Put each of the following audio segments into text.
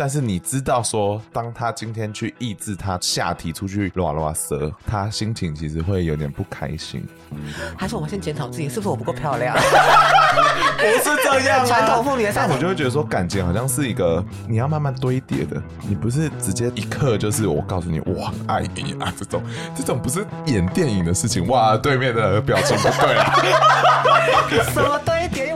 但是你知道说，当他今天去抑制他下体出去拉拉舌，他心情其实会有点不开心。还是我们先检讨自己，是不是我不够漂亮？不是这样传统妇女的。但我就会觉得说，感情好像是一个你要慢慢堆叠的，你不是直接一刻就是我告诉你我很爱你啊这种，这种不是演电影的事情。哇，对面的表情不对啊。什么堆叠？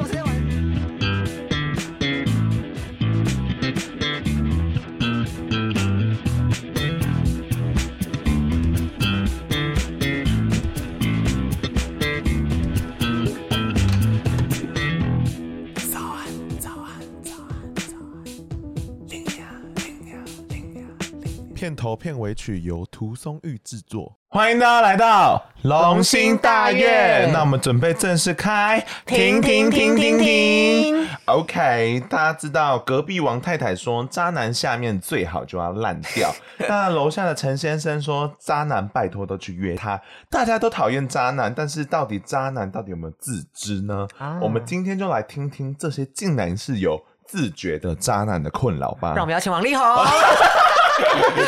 片尾曲由涂松玉制作，欢迎大家来到龙兴大院。那我们准备正式开，停停停停停。OK，大家知道隔壁王太太说渣男下面最好就要烂掉，那楼下的陈先生说渣男拜托都去约他。大家都讨厌渣男，但是到底渣男到底有没有自知呢？啊、我们今天就来听听这些竟然是有自觉的渣男的困扰吧。让我们邀请王力宏。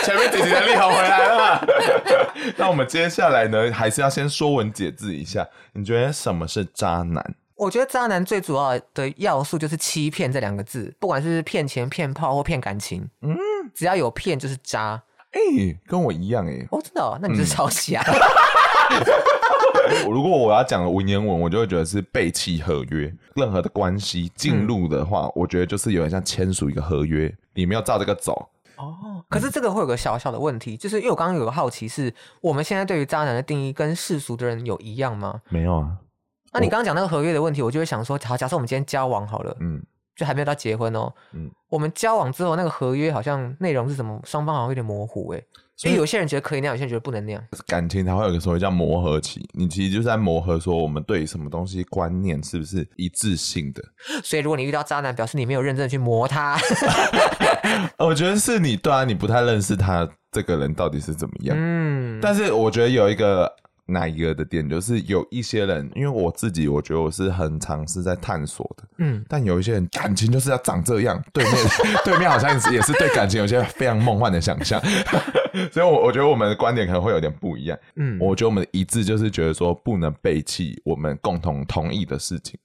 前面几集的力宏回来了，那我们接下来呢，还是要先说文解字一下。你觉得什么是渣男？我觉得渣男最主要的要素就是欺骗这两个字，不管是骗钱、骗炮或骗感情，嗯，只要有骗就是渣。哎、欸，跟我一样哎、欸，我知道，那你就是抄袭啊。如果我要讲文言文，我就会觉得是背弃合约。任何的关系进入的话，嗯、我觉得就是有点像签署一个合约，你没有照这个走。哦，可是这个会有个小小的问题，就是因为我刚刚有个好奇是，我们现在对于渣男的定义跟世俗的人有一样吗？没有啊。那你刚刚讲那个合约的问题，我就会想说，好，假设我们今天交往好了，嗯，就还没有到结婚哦，嗯，我们交往之后那个合约好像内容是什么，双方好像有点模糊，哎。所以有些人觉得可以那样，有些人觉得不能那样。感情它会有个所谓叫磨合期，你其实就是在磨合，说我们对什么东西观念是不是一致性的。所以如果你遇到渣男，表示你没有认真的去磨他。我觉得是你对啊，你不太认识他这个人到底是怎么样。嗯，但是我觉得有一个。哪一个的点就是有一些人，因为我自己我觉得我是很尝试在探索的，嗯，但有一些人感情就是要长这样，对面对面好像也是对感情有些非常梦幻的想象，所以我我觉得我们的观点可能会有点不一样，嗯，我觉得我们的一致就是觉得说不能背弃我们共同同意的事情。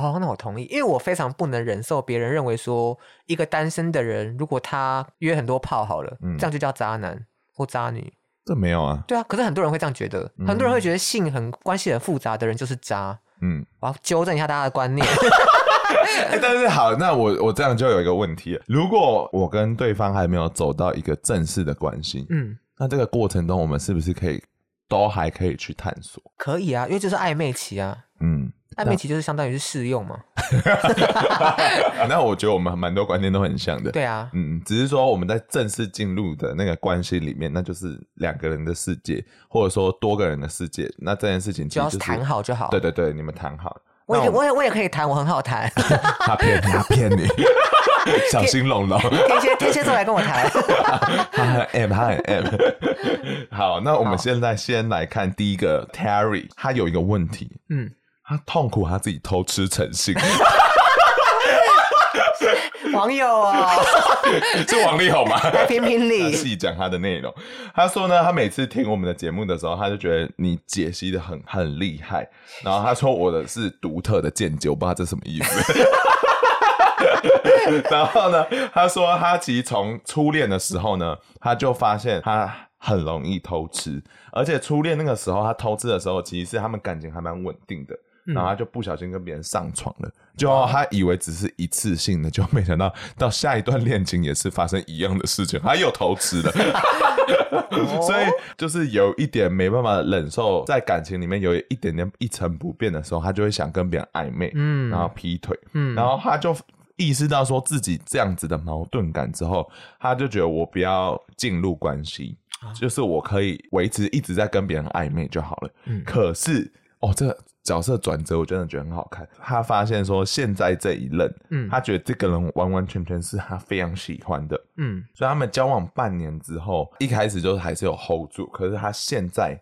哦，那我同意，因为我非常不能忍受别人认为说一个单身的人如果他约很多炮好了，嗯，这样就叫渣男或渣女。这没有啊，对啊，可是很多人会这样觉得，嗯、很多人会觉得性很关系很复杂的人就是渣，嗯，我要纠正一下大家的观念。欸、但是好，那我我这样就有一个问题，如果我跟对方还没有走到一个正式的关系，嗯，那这个过程中我们是不是可以都还可以去探索？可以啊，因为这是暧昧期啊，嗯。暧昧期就是相当于是试用嘛，那我觉得我们蛮多观念都很像的。对啊，嗯，只是说我们在正式进入的那个关系里面，那就是两个人的世界，或者说多个人的世界。那这件事情其实就是谈好就好。对对对，你们谈好。我也我也我也可以谈，我很好谈。他骗他骗你，小心龙龙。天蝎天蝎座来跟我谈。他很 M，他很 M。好，那我们现在先来看第一个 Terry，他有一个问题，嗯。他痛苦，他自己偷吃成性。网友啊，是王力宏吗？评评理，细讲他的内容。他说呢，他每次听我们的节目的时候，他就觉得你解析的很很厉害。然后他说我的是独特的见解，我不知道这什么意思。然后呢，他说他其实从初恋的时候呢，他就发现他很容易偷吃，而且初恋那个时候他偷吃的时候，其实是他们感情还蛮稳定的。然后他就不小心跟别人上床了，就他以为只是一次性的，就没想到到下一段恋情也是发生一样的事情，他又偷吃了，所以就是有一点没办法忍受，在感情里面有一点点一成不变的时候，他就会想跟别人暧昧，嗯，然后劈腿，嗯，然后他就意识到说自己这样子的矛盾感之后，他就觉得我不要进入关系，就是我可以维持一直在跟别人暧昧就好了，嗯，可是哦这个。角色转折，我真的觉得很好看。他发现说，现在这一任，嗯，他觉得这个人完完全全是他非常喜欢的，嗯，所以他们交往半年之后，一开始就是还是有 hold 住。可是他现在，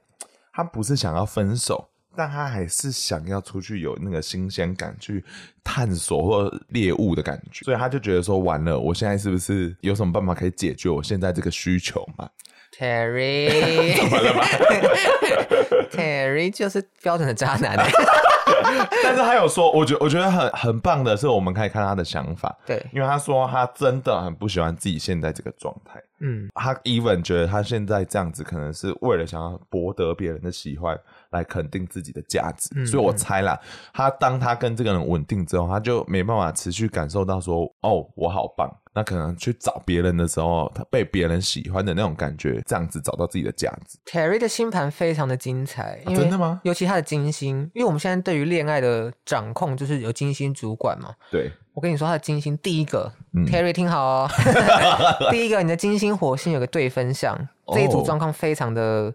他不是想要分手，但他还是想要出去有那个新鲜感，去探索或猎物的感觉。所以他就觉得说，完了，我现在是不是有什么办法可以解决我现在这个需求嘛？Terry，怎么了吗？Terry 就是标准的渣男 但是他有说，我觉我觉得很很棒的是，我们可以看他的想法。对，因为他说他真的很不喜欢自己现在这个状态。嗯，他 even 觉得他现在这样子，可能是为了想要博得别人的喜欢，来肯定自己的价值。嗯，所以我猜啦，他当他跟这个人稳定之后，他就没办法持续感受到说，哦，我好棒。那可能去找别人的时候，他被别人喜欢的那种感觉，这样子找到自己的价值。Terry 的星盘非常的精彩，啊，真的吗？尤其他的金星，因为我们现在对于恋爱的掌控就是由金星主管嘛。对，我跟你说，他的金星第一个，嗯，Terry 听好哦，第一个，你的金星火星有个对分相，这一组状况非常的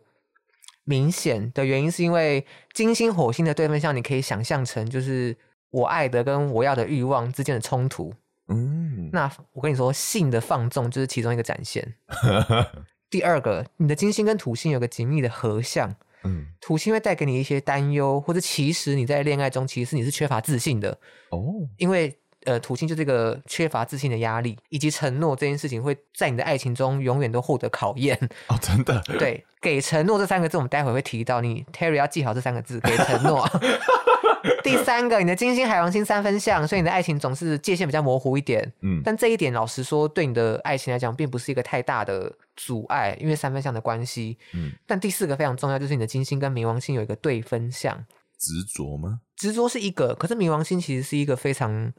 明显的原因是因为金星火星的对分相，你可以想象成就是我爱的跟我要的欲望之间的冲突。嗯，那我跟你说，性的放纵就是其中一个展现。第二个，你的金星跟土星有个紧密的合相，嗯，土星会带给你一些担忧，或者其实你在恋爱中，其实你是缺乏自信的哦，因为呃，土星就这个缺乏自信的压力，以及承诺这件事情会在你的爱情中永远都获得考验哦，真的，对，给承诺这三个字，我们待会会提到，你 Terry 要记好这三个字，给承诺。第三个，你的金星海王星三分相，所以你的爱情总是界限比较模糊一点。嗯，但这一点老实说，对你的爱情来讲，并不是一个太大的阻碍，因为三分相的关系。嗯，但第四个非常重要，就是你的金星跟冥王星有一个对分相。执着吗？执着是一个，可是冥王星其实是一个非常。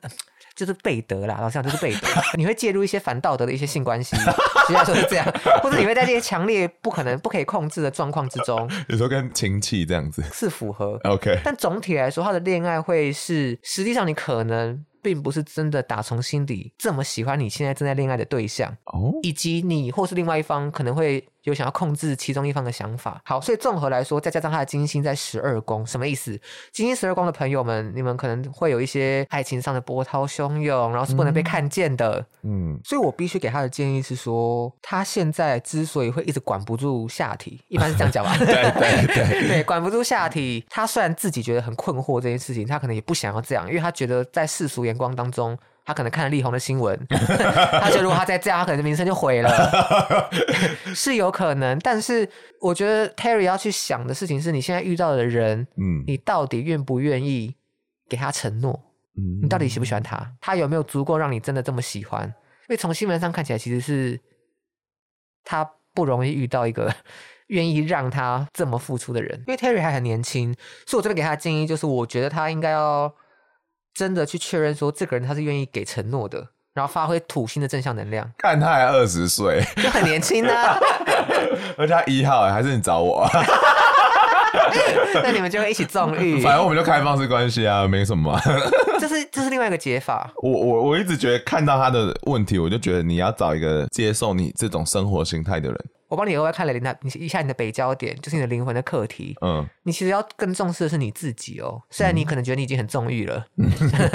就是背德啦，老实讲就是背德。你会介入一些反道德的一些性关系，实际上是这样，或者你会在这些强烈不可能、不可以控制的状况之中，有时候跟亲戚这样子是符合。OK，但总体来说，他的恋爱会是实际上你可能。并不是真的打从心底这么喜欢你现在正在恋爱的对象哦，以及你或是另外一方可能会有想要控制其中一方的想法。好，所以综合来说，再加上他的金星在十二宫，什么意思？金星十二宫的朋友们，你们可能会有一些爱情上的波涛汹涌，然后是不能被看见的。嗯，所以我必须给他的建议是说，他现在之所以会一直管不住下体，一般是这样讲吧？对 对对对，管不住下体。他虽然自己觉得很困惑这件事情，他可能也不想要这样，因为他觉得在世俗眼光当中，他可能看了力宏的新闻，他觉得如果他再这样，他可能名声就毁了，是有可能。但是我觉得 Terry 要去想的事情是，你现在遇到的人，嗯，你到底愿不愿意给他承诺？嗯，你到底喜不喜欢他？他有没有足够让你真的这么喜欢？因为从新闻上看起来，其实是他不容易遇到一个 愿意让他这么付出的人。因为 Terry 还很年轻，所以我这边给他的建议就是，我觉得他应该要。真的去确认说，这个人他是愿意给承诺的，然后发挥土星的正向能量。看他还二十岁，就很年轻啊。而且他一号，还是你找我？那你们就会一起纵欲。反正我们就开放式关系啊，没什么。这是这是另外一个解法。我我我一直觉得看到他的问题，我就觉得你要找一个接受你这种生活形态的人。我帮你额外看了你你一下你的北焦点，就是你的灵魂的课题。嗯，你其实要更重视的是你自己哦。虽然你可能觉得你已经很纵欲了，嗯、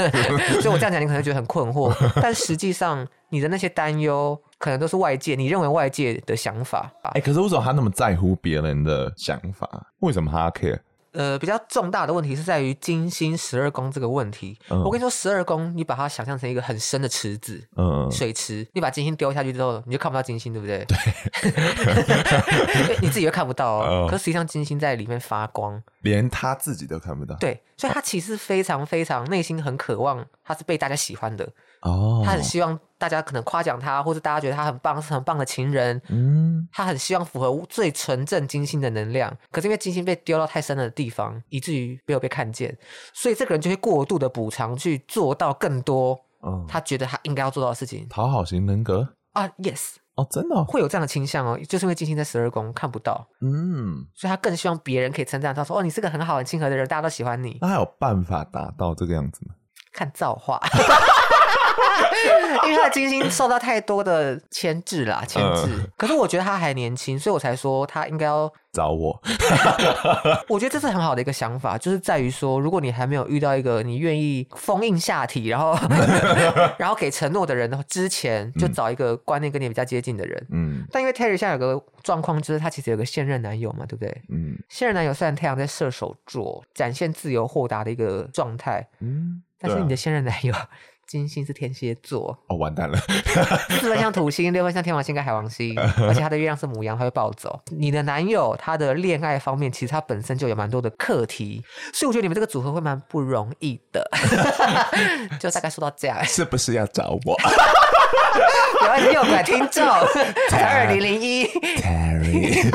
所以我这样讲你可能觉得很困惑，但实际上你的那些担忧可能都是外界你认为外界的想法。哎、欸，可是为什么他那么在乎别人的想法？为什么他 care？呃，比较重大的问题是在于金星十二宫这个问题。嗯、我跟你说，十二宫你把它想象成一个很深的池子，嗯，水池，你把金星丢下去之后，你就看不到金星，对不对？对，你自己又看不到哦。嗯、可实际上金星在里面发光，连他自己都看不到。对，所以他其实非常非常内心很渴望，他是被大家喜欢的。哦，他很希望大家可能夸奖他，或者大家觉得他很棒，是很棒的情人。嗯，他很希望符合最纯正金星的能量，可是因为金星被丢到太深的地方，以至于没有被看见，所以这个人就会过度的补偿，去做到更多。嗯，他觉得他应该要做到的事情。讨好型人格啊，yes。哦，真的哦，会有这样的倾向哦，就是因为金星在十二宫看不到，嗯，所以他更希望别人可以称赞他说：“哦，你是个很好、很亲和的人，大家都喜欢你。”那还有办法达到这个样子吗？看造化。因为他的金星受到太多的牵制啦，牵制。呃、可是我觉得他还年轻，所以我才说他应该要找我。我觉得这是很好的一个想法，就是在于说，如果你还没有遇到一个你愿意封印下体，然后 然后给承诺的人之前就找一个观念跟你比较接近的人。嗯。但因为 Terry 现在有个状况，就是他其实有个现任男友嘛，对不对？嗯。现任男友虽然太阳在射手座，展现自由豁达的一个状态，嗯，但是你的现任男友。金星是天蝎座哦，完蛋了！四分像土星，六分像天王星跟海王星，而且他的月亮是母羊，他会暴走。你的男友他的恋爱方面，其实他本身就有蛮多的课题，所以我觉得你们这个组合会蛮不容易的。就大概说到这样，是不是要找我？有爱的诱拐听众，才二零零一，Terry。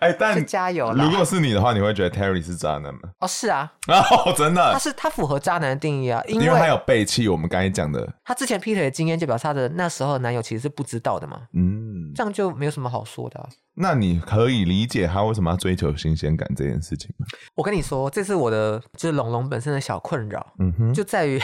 哎，但加油！如果是你的话，你会觉得 Terry 是渣男吗？哦，是啊，哦，真的，他是他符合渣男的定义啊，因为，他有背弃我们刚才讲的，他之前劈腿的经验，就表示他的那时候的男友其实是不知道的嘛，嗯，这样就没有什么好说的啊。那你可以理解他为什么要追求新鲜感这件事情吗？我跟你说，这是我的就是龙龙本身的小困扰，嗯哼，就在于。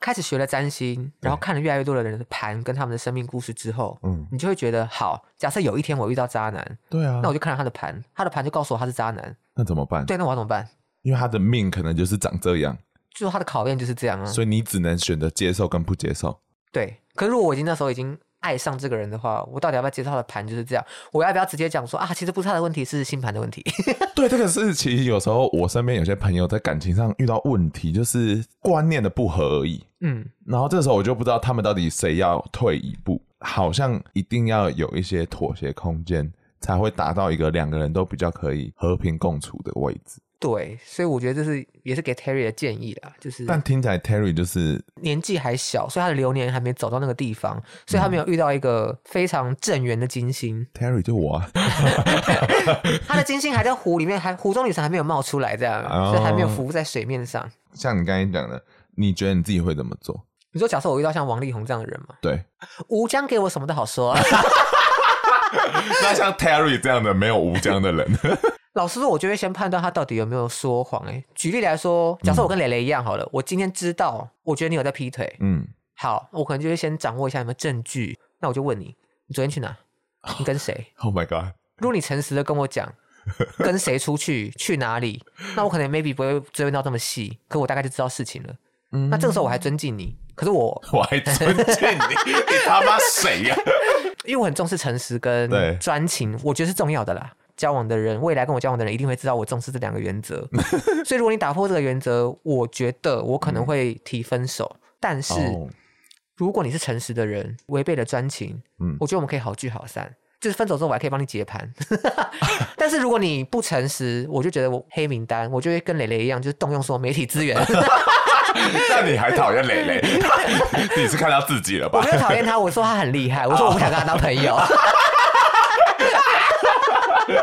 开始学了占星，然后看了越来越多的人的盘跟他们的生命故事之后，嗯，你就会觉得好。假设有一天我遇到渣男，对啊，那我就看了他的盘，他的盘就告诉我他是渣男，那怎么办？对，那我要怎么办？因为他的命可能就是长这样，就他的考验就是这样啊，所以你只能选择接受跟不接受。对，可是如果我已经那时候已经。爱上这个人的话，我到底要不要接受他的盘？就是这样，我要不要直接讲说啊，其实不是他的问题，是星盘的问题。对，这个是其实有时候我身边有些朋友在感情上遇到问题，就是观念的不合而已。嗯，然后这时候我就不知道他们到底谁要退一步，好像一定要有一些妥协空间，才会达到一个两个人都比较可以和平共处的位置。对，所以我觉得这是也是给 Terry 的建议啦，就是。但听起来 Terry 就是年纪还小，所以他的流年还没走到那个地方，所以他没有遇到一个非常正缘的金星。嗯、Terry 就我啊，他的金星还在湖里面，还湖中女神还没有冒出来，这样，哦、所以还没有浮在水面上。像你刚才讲的，你觉得你自己会怎么做？你说，假设我遇到像王力宏这样的人吗？对，吴江给我什么都好说。那像 Terry 这样的没有吴江的人。老实说，我就会先判断他到底有没有说谎。哎，举例来说，假设我跟蕾蕾一样好了，嗯、我今天知道，我觉得你有在劈腿。嗯，好，我可能就会先掌握一下有没有证据。那我就问你，你昨天去哪？你跟谁？Oh my god！如果你诚实的跟我讲，跟谁出去，去哪里，那我可能 maybe 不会追问到这么细，可我大概就知道事情了。嗯，那这个时候我还尊敬你，可是我 我还尊敬你，你他妈谁呀？因为我很重视诚实跟专情，我觉得是重要的啦。交往的人，未来跟我交往的人一定会知道我重视这两个原则，所以如果你打破这个原则，我觉得我可能会提分手。嗯、但是、哦、如果你是诚实的人，违背了专情，嗯，我觉得我们可以好聚好散。就是分手之后我还可以帮你结盘，但是如果你不诚实，我就觉得我黑名单，我就会跟蕾蕾一样，就是动用所有媒体资源。那你还讨厌蕾蕾？你是看到自己了吧？我没有讨厌他，我说他很厉害，我说我不想跟他当朋友。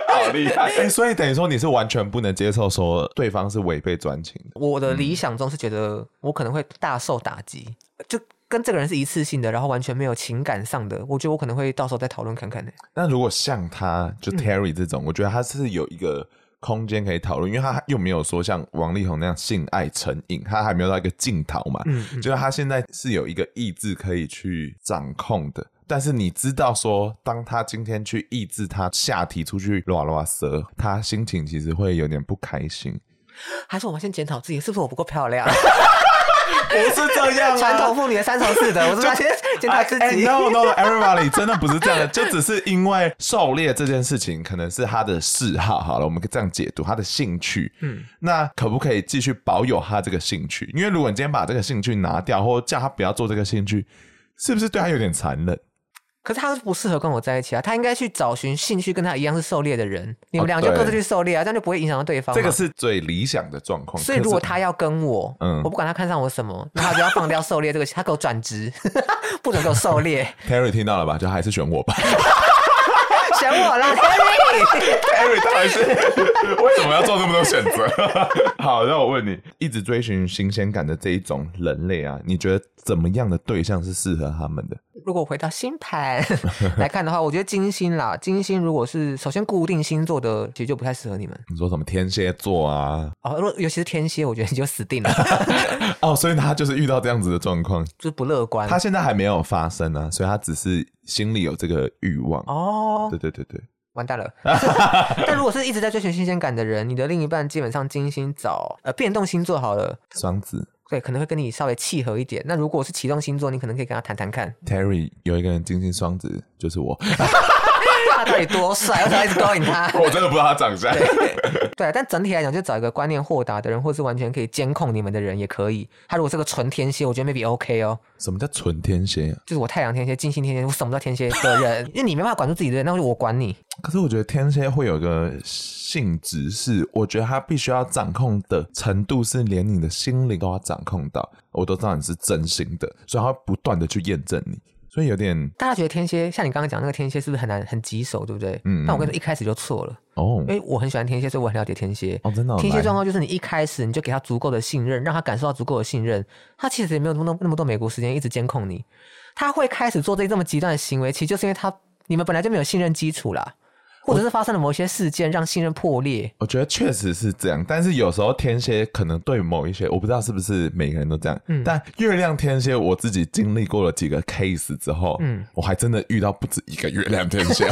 好厉害！哎、欸，所以等于说你是完全不能接受说对方是违背专情的。我的理想中是觉得我可能会大受打击，就跟这个人是一次性的，然后完全没有情感上的，我觉得我可能会到时候再讨论看看呢。那如果像他就 Terry 这种，嗯、我觉得他是有一个空间可以讨论，因为他又没有说像王力宏那样性爱成瘾，他还没有到一个尽头嘛。嗯，嗯，就是他现在是有一个意志可以去掌控的。但是你知道说，当他今天去抑制他下体出去拉拉舌，他心情其实会有点不开心。还是我们先检讨自己，是不是我不够漂亮？不是这样，传统妇女的三从四德，我是要先检讨自己。No no everybody，真的不是这样的，就只是因为狩猎这件事情可能是他的嗜好。好了，我们可以这样解读他的兴趣。嗯，那可不可以继续保有他这个兴趣？因为如果你今天把这个兴趣拿掉，或叫他不要做这个兴趣，是不是对他有点残忍？可是他不适合跟我在一起啊，他应该去找寻兴趣跟他一样是狩猎的人，你们俩就各自去狩猎啊，这样就不会影响到对方。这个是最理想的状况。所以如果他要跟我，嗯，我不管他看上我什么，那他就要放掉狩猎这个，他给我转职，不准给我狩猎。Terry 听到了吧？就还是选我吧。选我啦，Terry！Terry 当然是为什么要做这么多选择？好，那我问你，一直追寻新鲜感的这一种人类啊，你觉得怎么样的对象是适合他们的？如果回到星盘 来看的话，我觉得金星啦，金星如果是首先固定星座的，其实就不太适合你们。你说什么天蝎座啊？哦，如果尤其是天蝎，我觉得你就死定了。哦，所以他就是遇到这样子的状况，就是不乐观。他现在还没有发生啊，所以他只是心里有这个欲望。哦，对对对对，完蛋了。但如果是一直在追求新鲜感的人，你的另一半基本上金星找呃变动星座好了，双子。对，可能会跟你稍微契合一点。那如果是启动星座，你可能可以跟他谈谈看。Terry 有一个人金星双子，就是我。他 到底多帅？我想一直勾引他。我真的不知道他长相。对，但整体来讲，就找一个观念豁达的人，或是完全可以监控你们的人也可以。他如果是个纯天蝎，我觉得 maybe OK 哦。什么叫纯天蝎？就是我太阳天蝎、金星天蝎，我什么叫天蝎的人？因为你没办法管住自己的人，那就我管你。可是我觉得天蝎会有一个性质是，我觉得他必须要掌控的程度是连你的心灵都要掌控到，我都知道你是真心的，所以他会不断的去验证你。所以有点，大家觉得天蝎像你刚刚讲那个天蝎是不是很难很棘手，对不对？嗯，嗯。但我跟你说，一开始就错了哦，因为我很喜欢天蝎，所以我很了解天蝎哦，真的。天蝎状况就是你一开始你就给他足够的信任，让他感受到足够的信任，他其实也没有那么那么多美国时间一直监控你，他会开始做这这么极端的行为，其实就是因为他你们本来就没有信任基础啦。或者是发生了某些事件让信任破裂，我觉得确实是这样。但是有时候天蝎可能对某一些，我不知道是不是每个人都这样。嗯，但月亮天蝎，我自己经历过了几个 case 之后，嗯，我还真的遇到不止一个月亮天蝎。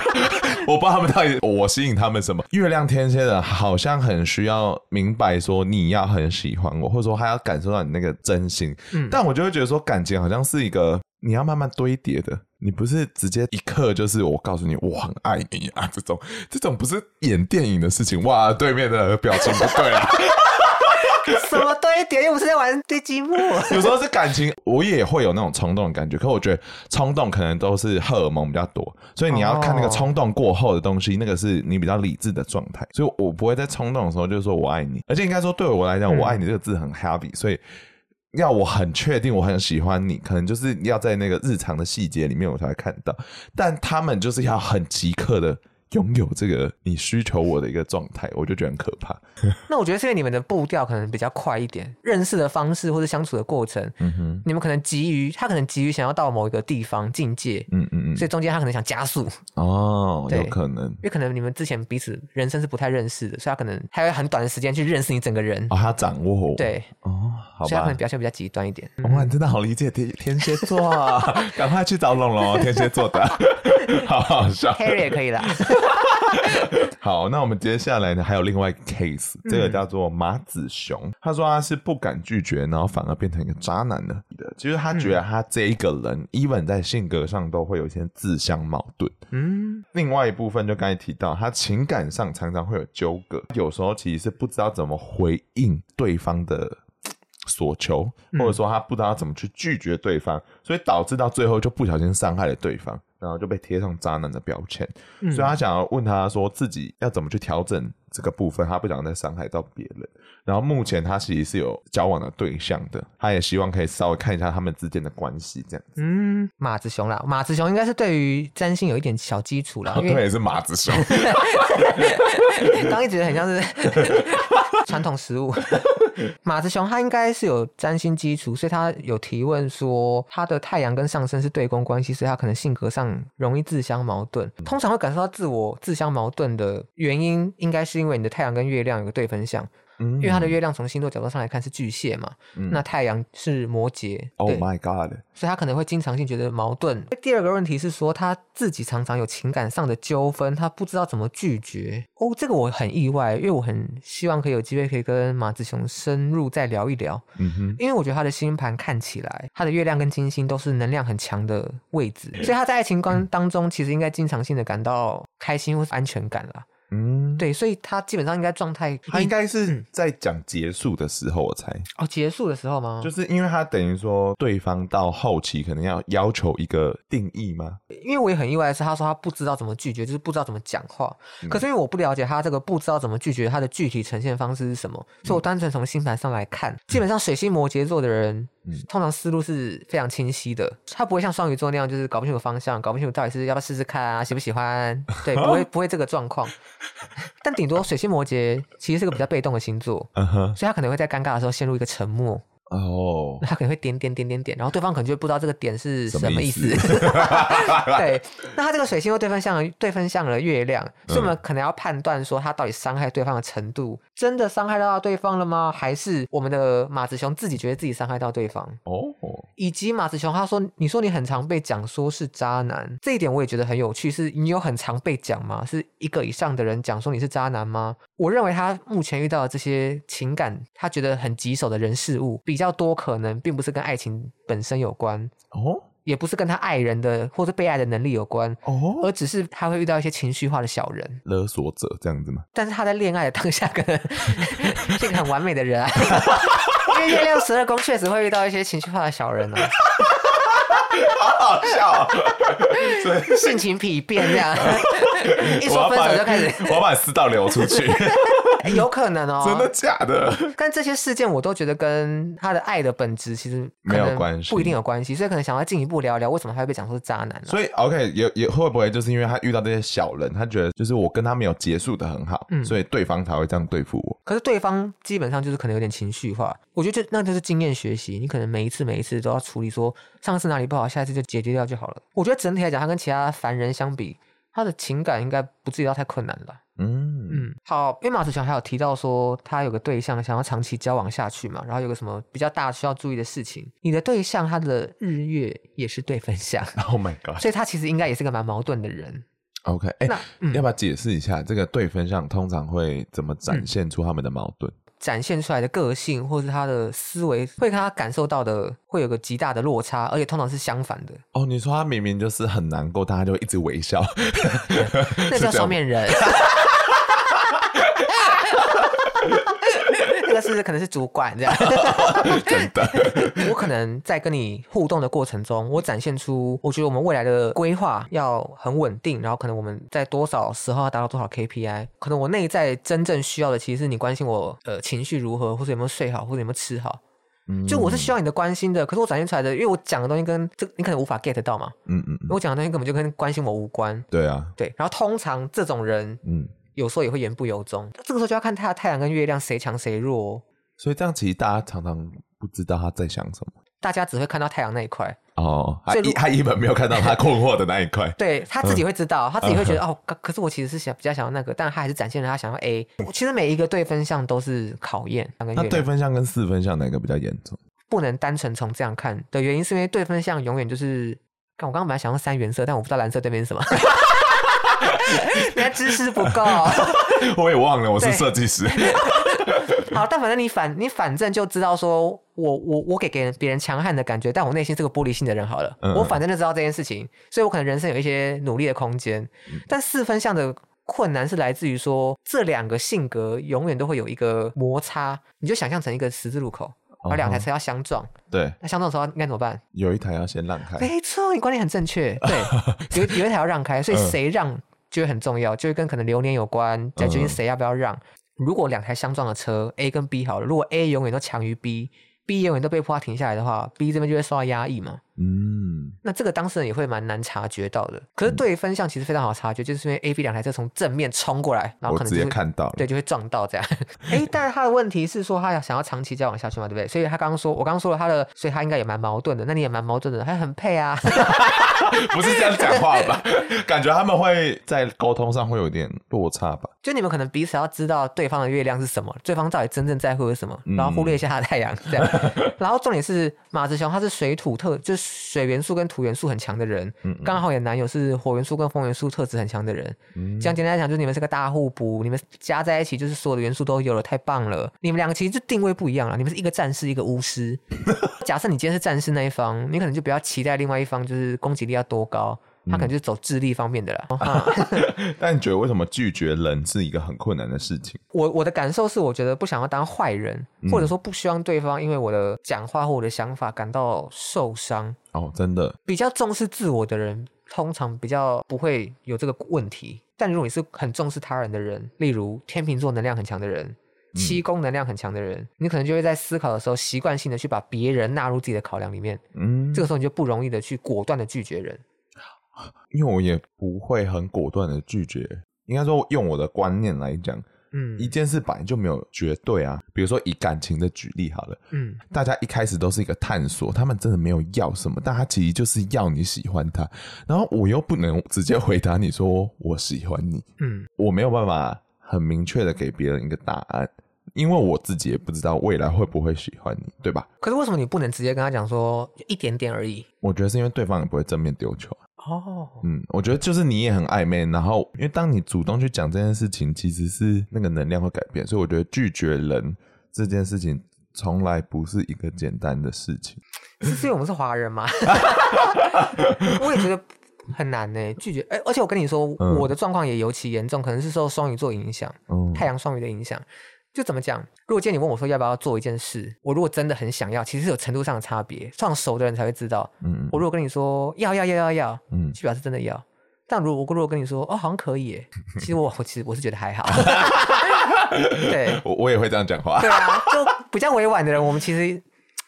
我不知道他们到底我吸引他们什么。月亮天蝎的好像很需要明白说你要很喜欢我，或者说他要感受到你那个真心。嗯，但我就会觉得说感情好像是一个。你要慢慢堆叠的，你不是直接一刻就是我告诉你我很爱你啊，这种。这种不是演电影的事情。哇，对面的表情不对啊，什么堆叠？又不是在玩堆积木，有时候是感情，我也会有那种冲动的感觉，可我觉得冲动可能都是荷尔蒙比较多，所以你要看那个冲动过后的东西，那个是你比较理智的状态，所以我不会在冲动的时候就是说我爱你，而且应该说对我来讲，我爱你这个字很 happy，所以。要我很确定我很喜欢你，可能就是要在那个日常的细节里面我才会看到，但他们就是要很即刻的。拥有这个你需求我的一个状态，我就觉得很可怕。那我觉得是因为你们的步调可能比较快一点，认识的方式或者相处的过程，嗯哼，你们可能急于他可能急于想要到某一个地方境界，嗯嗯嗯，所以中间他可能想加速。哦，有可能，因为可能你们之前彼此人生是不太认识的，所以他可能还有很短的时间去认识你整个人。哦，他掌握我。对，哦，好吧，所以他可能表现比较极端一点。哇，你真的好理解天天蝎座啊，赶快去找龙龙，天蝎座的，好好笑。Harry 也可以啦。好，那我们接下来呢，还有另外一个 case，这个叫做马子雄。嗯、他说他是不敢拒绝，然后反而变成一个渣男了的。其实他觉得他这一个人，even、嗯、在性格上都会有一些自相矛盾。嗯，另外一部分就刚才提到，他情感上常常会有纠葛，有时候其实是不知道怎么回应对方的所求，或者说他不知道怎么去拒绝对方，所以导致到最后就不小心伤害了对方。然后就被贴上渣男的标签，嗯、所以他想要问他说自己要怎么去调整这个部分，他不想再伤害到别人。然后目前他其实是有交往的对象的，他也希望可以稍微看一下他们之间的关系这样子。嗯，马子雄啦，马子雄应该是对于占星有一点小基础啦。对，也是马子雄。刚一直很像是 传统食物。马子雄他应该是有占星基础，所以他有提问说他的太阳跟上升是对宫关系，所以他可能性格上容易自相矛盾。通常会感受到自我自相矛盾的原因，应该是因为你的太阳跟月亮有个对分相。因为他的月亮从星座角度上来看是巨蟹嘛，嗯、那太阳是摩羯。Oh my god！所以他可能会经常性觉得矛盾。第二个问题是说他自己常常有情感上的纠纷，他不知道怎么拒绝。哦，这个我很意外，因为我很希望可以有机会可以跟马子雄深入再聊一聊。嗯哼，因为我觉得他的星盘看起来，他的月亮跟金星都是能量很强的位置，所以他在爱情观当中其实应该经常性的感到开心或是安全感啦。嗯。嗯，对，所以他基本上应该状态，他应该是在讲结束的时候，我猜。哦，结束的时候吗？就是因为他等于说对方到后期可能要要求一个定义吗？因为我也很意外的是，他说他不知道怎么拒绝，就是不知道怎么讲话。嗯、可是因为我不了解他这个不知道怎么拒绝，他的具体呈现方式是什么，所以我单纯从星盘上来看，嗯、基本上水星摩羯座的人。通常思路是非常清晰的，他不会像双鱼座那样，就是搞不清楚方向，搞不清楚到底是要不要试试看啊，喜不喜欢？对，不会不会这个状况。但顶多水星摩羯其实是个比较被动的星座，所以他可能会在尴尬的时候陷入一个沉默。哦，那他可能会点点点点点，然后对方可能就不知道这个点是什么意思。意思 对，那他这个水星又对分向了，对分向了月亮，所以我们可能要判断说他到底伤害对方的程度，真的伤害到对方了吗？还是我们的马子雄自己觉得自己伤害到对方？哦，以及马子雄他说，你说你很常被讲说是渣男，这一点我也觉得很有趣。是你有很常被讲吗？是一个以上的人讲说你是渣男吗？我认为他目前遇到的这些情感，他觉得很棘手的人事物比较多，可能并不是跟爱情本身有关哦，也不是跟他爱人的或者被爱的能力有关哦，而只是他会遇到一些情绪化的小人。勒索者这样子吗？但是他在恋爱的当下，可能 是个很完美的人啊，因为月亮十二宫确实会遇到一些情绪化的小人啊。好好笑，对，性情 丕变这样，一说分手就开始，我要把私道流出去，有可能哦，真的假的？但这些事件我都觉得跟他的爱的本质其实没有关系，不一定有关系，所以可能想要进一步聊聊为什么他会被讲说是渣男。所以 OK，也也会不会就是因为他遇到这些小人，他觉得就是我跟他没有结束的很好，嗯，所以对方才会这样对付我。可是对方基本上就是可能有点情绪化，我觉得就那就是经验学习，你可能每一次每一次都要处理说上次哪里不好，下一次就解决掉就好了。我觉得整体来讲，他跟其他凡人相比，他的情感应该不至于到太困难了。嗯嗯，好，因为马子强还有提到说，他有个对象想要长期交往下去嘛，然后有个什么比较大需要注意的事情，你的对象他的日月也是对分相，Oh my god！所以他其实应该也是个蛮矛盾的人。OK，哎、欸，那、嗯、要不要解释一下这个对分相通常会怎么展现出他们的矛盾？嗯展现出来的个性，或是他的思维，会跟他感受到的会有个极大的落差，而且通常是相反的。哦，你说他明明就是很难过，但他就一直微笑，那叫双面人。这个是可能是主管这样，真的。我可能在跟你互动的过程中，我展现出我觉得我们未来的规划要很稳定，然后可能我们在多少时候要达到多少 KPI，可能我内在真正需要的其实是你关心我呃情绪如何，或者有没有睡好，或者有没有吃好。嗯，就我是需要你的关心的，可是我展现出来的，因为我讲的东西跟这你可能无法 get 到嘛。嗯嗯，我讲的东西根本就跟关心我无关。对啊，对。然后通常这种人，嗯。有时候也会言不由衷，这个时候就要看他的太阳跟月亮谁强谁弱。所以这样其实大家常常不知道他在想什么，大家只会看到太阳那一块哦，他一他一本没有看到他困惑的那一块。对，他自己会知道，他自己会觉得哦，可是我其实是想比较想要那个，但他还是展现了他想要 A。其实每一个对分项都是考验。那对分项跟四分项哪个比较严重？不能单纯从这样看的原因，是因为对分项永远就是，我刚刚本来想用三原色，但我不知道蓝色对面是什么。你还知识不够，我也忘了我是设计师。好，但反正你反你反正就知道说，我我我给给人别人强悍的感觉，但我内心是个玻璃心的人好了。嗯嗯，我反正就知道这件事情，所以我可能人生有一些努力的空间。但四分相的困难是来自于说，这两个性格永远都会有一个摩擦。你就想象成一个十字路口，然后两台车要相撞。对，那相撞的时候应该怎么办？有一台要先让开。没错，你观念很正确。对，有有一台要让开，所以谁让？就会很重要，就会跟可能流年有关，再决定谁要不要让。嗯、如果两台相撞的车，A 跟 B 好了，如果 A 永远都强于 B，B 永远都被迫要停下来的话，B 这边就会受到压抑嘛。嗯，那这个当事人也会蛮难察觉到的。可是对分项其实非常好察觉，就是因为 A、B 两台车从正面冲过来，然后可能就直接看到，对，就会撞到这样。哎、欸，但是他的问题是说他要想要长期交往下去嘛，对不对？所以他刚刚说，我刚刚说了他的，所以他应该也蛮矛盾的。那你也蛮矛盾的，还很配啊。不是这样讲话吧？感觉他们会在沟通上会有点落差吧？就你们可能彼此要知道对方的月亮是什么，对方到底真正在乎的是什么，然后忽略一下他的太阳这样。然后重点是马子雄他是水土特，就是水元素跟土元素很强的人，刚好也男友是火元素跟风元素特质很强的人。这样简单来讲，就是你们是个大互补，你们加在一起就是所有的元素都有了，太棒了。你们两个其实就定位不一样了，你们是一个战士，一个巫师。假设你今天是战士那一方，你可能就不要期待另外一方就是攻击力要多高，他可能就是走智力方面的啦。但你觉得为什么拒绝人是一个很困难的事情？我我的感受是，我觉得不想要当坏人，或者说不希望对方因为我的讲话或我的想法感到受伤。哦，真的，比较重视自我的人，通常比较不会有这个问题。但如果你是很重视他人的人，例如天秤座能量很强的人。七功能量很强的人，嗯，你可能就会在思考的时候习惯性的去把别人纳入自己的考量里面。嗯，这个时候你就不容易的去果断的拒绝人。因为我也不会很果断的拒绝，应该说用我的观念来讲，嗯，一件事本来就没有绝对啊。比如说以感情的举例好了，嗯，大家一开始都是一个探索，他们真的没有要什么，但他其实就是要你喜欢他。然后我又不能直接回答你说我喜欢你，嗯，我没有办法很明确的给别人一个答案。因为我自己也不知道未来会不会喜欢你，对吧？可是为什么你不能直接跟他讲说一点点而已？我觉得是因为对方也不会正面丢球。哦，嗯，我觉得就是你也很暧昧，然后因为当你主动去讲这件事情，其实是那个能量会改变，所以我觉得拒绝人这件事情从来不是一个简单的事情。是因为我们是华人吗？我也觉得很难呢，拒绝。而且我跟你说，嗯、我的状况也尤其严重，可能是受双鱼座影响，嗯、太阳双鱼的影响。就怎么讲？如果今天你问我说要不要做一件事，我如果真的很想要，其实是有程度上的差别，上熟的人才会知道。嗯，我如果跟你说要要要要要，嗯，基本上是真的要。但如果我如果跟你说哦，好像可以，其实我我其实我是觉得还好。对，我我也会这样讲话。对啊，就比较委婉的人，我们其实。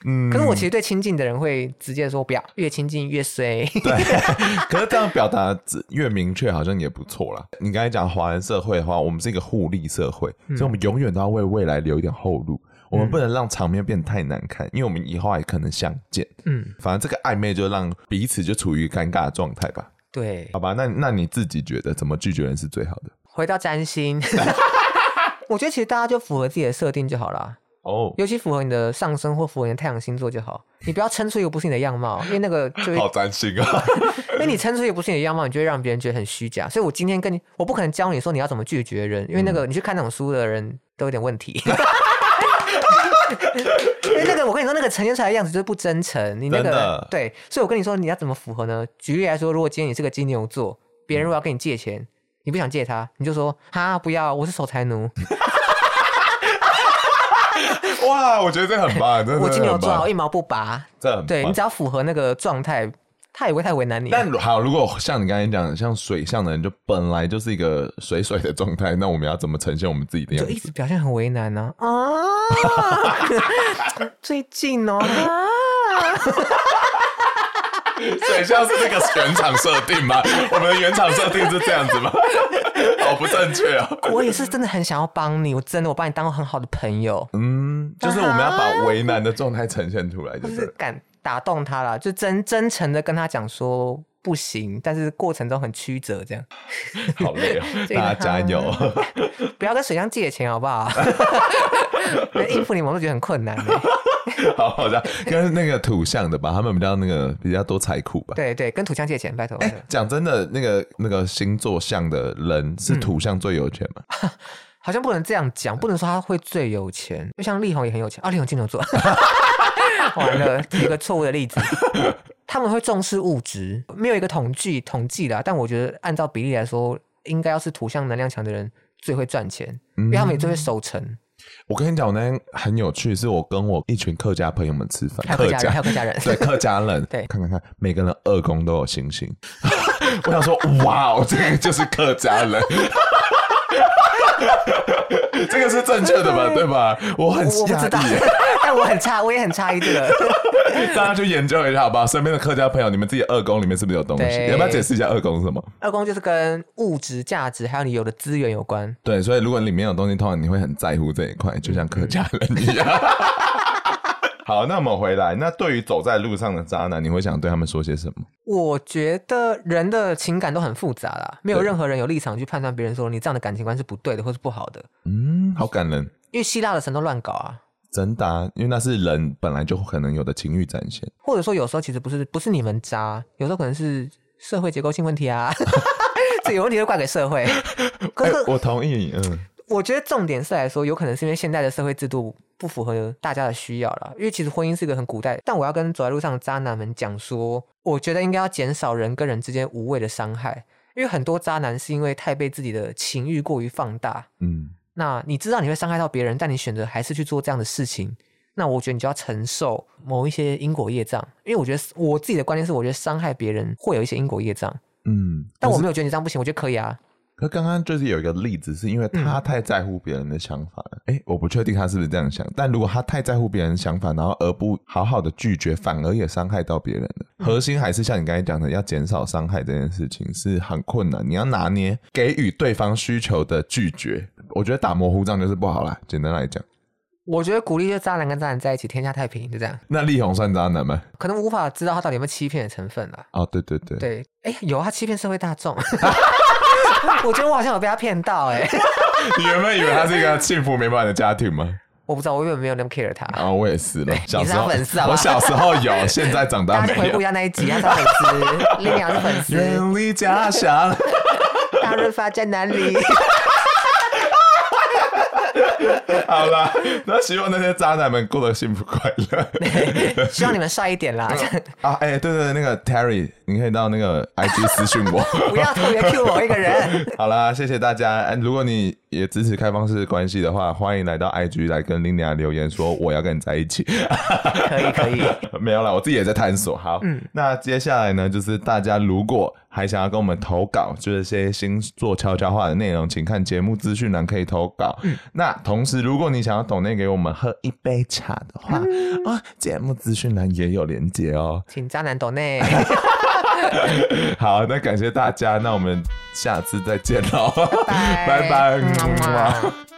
嗯，可是我其实对亲近的人会直接说不要，越亲近越衰。对，可是这样表达越明确，好像也不错啦。你刚才讲华人社会的话，我们是一个互利社会，嗯、所以我们永远都要为未来留一点后路。我们不能让场面变得太难看，因为我们以后还可能相见。嗯，反正这个暧昧就让彼此就处于尴尬的状态吧。对，好吧，那那你自己觉得怎么拒绝人是最好的？回到占星，我觉得其实大家就符合自己的设定就好了。哦，尤其符合你的上升或符合你的太阳星座就好。你不要撑出一个不是你的样貌，因为那个就会好担心啊。因为你撑出一个不是你的样貌，你就会让别人觉得很虚假。所以我今天跟你，我不可能教你说你要怎么拒绝人，因为那个你去看那种书的人都有点问题。因为那个我跟你说，那个呈现出来的样子就是不真诚。你那个对，所以我跟你说你要怎么符合呢？举例来说，如果今天你是个金牛座，别人如果要跟你借钱，你不想借他，你就说哈不要，我是守财奴。哇，我觉得这很棒，真的。我金牛座，我一毛不拔。这很对，你只要符合那个状态，他也不会太为难你。但好，如果像你刚才讲，像水象的人，就本来就是一个水水的状态，那我们要怎么呈现我们自己的样子？就一直表现很为难呢？啊，最近哦。水象是这个原厂设定吗？我们的原厂设定是这样子吗？好不正确啊！我也是真的很想要帮你，我真的我把你当个很好的朋友。嗯，就是我们要把为难的状态呈现出来，就是敢打动他了，就真真诚的跟他讲说不行，但是过程中很曲折，这样。好累哦，大家加油！不要跟水象借钱好不好？应付你们我都觉得很困难。好好的，跟那个土象的吧，他们比较那个比较多财库吧。对对，跟土象借钱，拜托。哎、欸，讲真的，那个那个星座象的人是土象最有钱吗？嗯、好像不能这样讲，不能说他会最有钱。就像力宏也很有钱啊，力宏金牛座。完了，举一个错误的例子。他们会重视物质，没有一个统计统计的，但我觉得按照比例来说，应该要是图像能量强的人最会赚钱，嗯、因为他们也最会守成。我跟你讲，那天很有趣，是我跟我一群客家朋友们吃饭，客家人，客家人，对客家人，对，看看看，每个人二宫都有星星，我想说，哇哦，这个就是客家人。这个是正确的吧？对吧？我很想知道，但我很差，我也很诧异这个。大家去研究一下好不好？身边的客家朋友，你们自己二宫里面是不是有东西？要不要解释一下二宫是什么？二宫就是跟物质价值还有你有的资源有关。对，所以如果里面有东西，通常你会很在乎这一块，就像客家人一样。好，那我们回来。那对于走在路上的渣男，你会想对他们说些什么？我觉得人的情感都很复杂啦，没有任何人有立场去判断别人说你这样的感情观是不对的或是不好的。嗯，好感人。因为希腊的神都乱搞啊，真的啊，因为那是人本来就可能有的情欲展现。或者说有时候其实不是不是你们渣，有时候可能是社会结构性问题啊，这有问题就怪给社会。可是、欸、我同意，嗯。我觉得重点是来说，有可能是因为现在的社会制度不符合大家的需要了。因为其实婚姻是一个很古代，但我要跟走在路上的渣男们讲说，我觉得应该要减少人跟人之间无谓的伤害。因为很多渣男是因为太被自己的情欲过于放大。嗯，那你知道你会伤害到别人，但你选择还是去做这样的事情，那我觉得你就要承受某一些因果业障。因为我觉得我自己的观念是，我觉得伤害别人会有一些因果业障。嗯，但我没有觉得你这样不行，我觉得可以啊。可刚刚就是有一个例子，是因为他太在乎别人的想法了。哎、我不确定他是不是这样想，但如果他太在乎别人的想法，然后而不好好的拒绝，反而也伤害到别人了。核心还是像你刚才讲的，要减少伤害这件事情是很困难。你要拿捏给予对方需求的拒绝，我觉得打模糊仗就是不好啦。简单来讲，我觉得鼓励就渣男跟渣男在一起，天下太平，就这样。那力宏算渣男吗？可能无法知道他到底有没有欺骗的成分了。哦，对对对，对，哎、欸，有他欺骗社会大众。我觉得我好像有被他骗到哎、欸！你原本以为他是一个幸福美满的家庭吗？我不知道，我原本没有那么 care 他。啊，我也是了。小时候粉丝啊，我小时候有，现在长大没有。大家回顾一下那一集，他是粉丝，林娘是粉丝。远离家乡，大润发在哪里？好了，那希望那些渣男们过得幸福快乐。希望你们帅一点啦。啊，哎、欸，对对对，那个 Terry，你可以到那个 IG 私讯我。不要特别 Q 我一个人。好啦，谢谢大家。如果你也支持开放式关系的话，欢迎来到 IG 来跟 Lilia 留言说我要跟你在一起。可以可以。没有啦，我自己也在探索。好，嗯，那接下来呢，就是大家如果还想要跟我们投稿，就是些星座悄悄话的内容，请看节目资讯栏可以投稿。嗯，那同时，如果你想要抖内给我们喝一杯茶的话，嗯、啊，节目资讯栏也有连接哦。请渣男抖内。好，那感谢大家，那我们下次再见喽，拜拜。